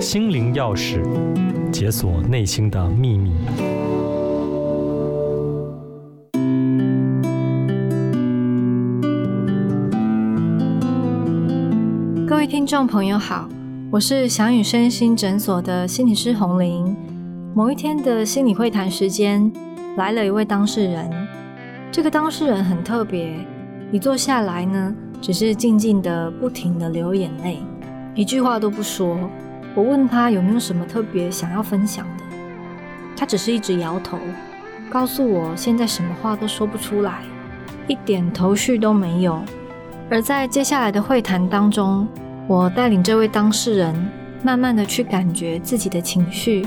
心灵钥匙，解锁内心的秘密。各位听众朋友好，我是翔宇身心诊所的心理师洪玲。某一天的心理会谈时间，来了一位当事人。这个当事人很特别，一坐下来呢，只是静静的、不停的流眼泪，一句话都不说。我问他有没有什么特别想要分享的，他只是一直摇头，告诉我现在什么话都说不出来，一点头绪都没有。而在接下来的会谈当中，我带领这位当事人慢慢的去感觉自己的情绪。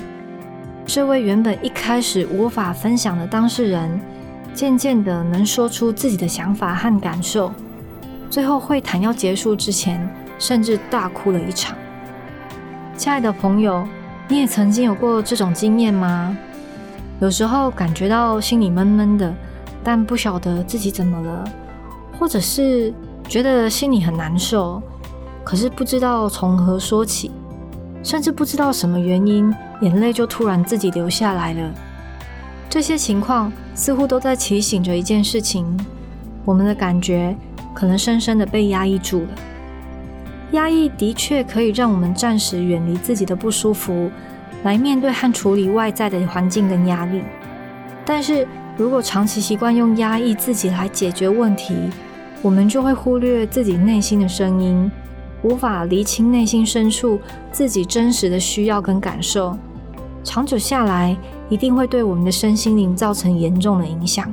这位原本一开始无法分享的当事人，渐渐的能说出自己的想法和感受。最后会谈要结束之前，甚至大哭了一场。亲爱的朋友，你也曾经有过这种经验吗？有时候感觉到心里闷闷的，但不晓得自己怎么了，或者是觉得心里很难受，可是不知道从何说起。甚至不知道什么原因，眼泪就突然自己流下来了。这些情况似乎都在提醒着一件事情：我们的感觉可能深深的被压抑住了。压抑的确可以让我们暂时远离自己的不舒服，来面对和处理外在的环境跟压力。但是如果长期习惯用压抑自己来解决问题，我们就会忽略自己内心的声音。无法厘清内心深处自己真实的需要跟感受，长久下来一定会对我们的身心灵造成严重的影响。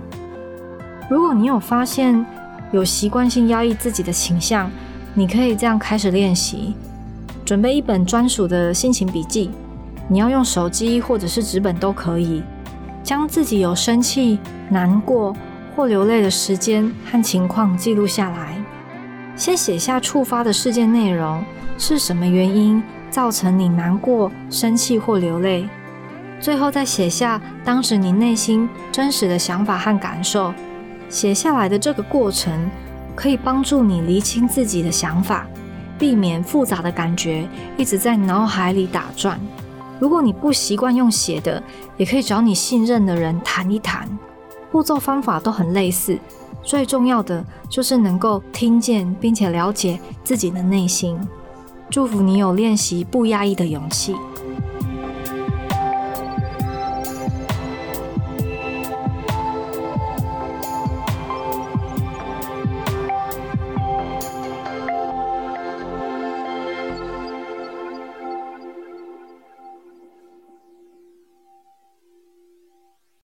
如果你有发现有习惯性压抑自己的倾向，你可以这样开始练习：准备一本专属的心情笔记，你要用手机或者是纸本都可以，将自己有生气、难过或流泪的时间和情况记录下来。先写下触发的事件内容，是什么原因造成你难过、生气或流泪？最后再写下当时你内心真实的想法和感受。写下来的这个过程，可以帮助你厘清自己的想法，避免复杂的感觉一直在脑海里打转。如果你不习惯用写的，也可以找你信任的人谈一谈。步骤方法都很类似。最重要的就是能够听见并且了解自己的内心。祝福你有练习不压抑的勇气。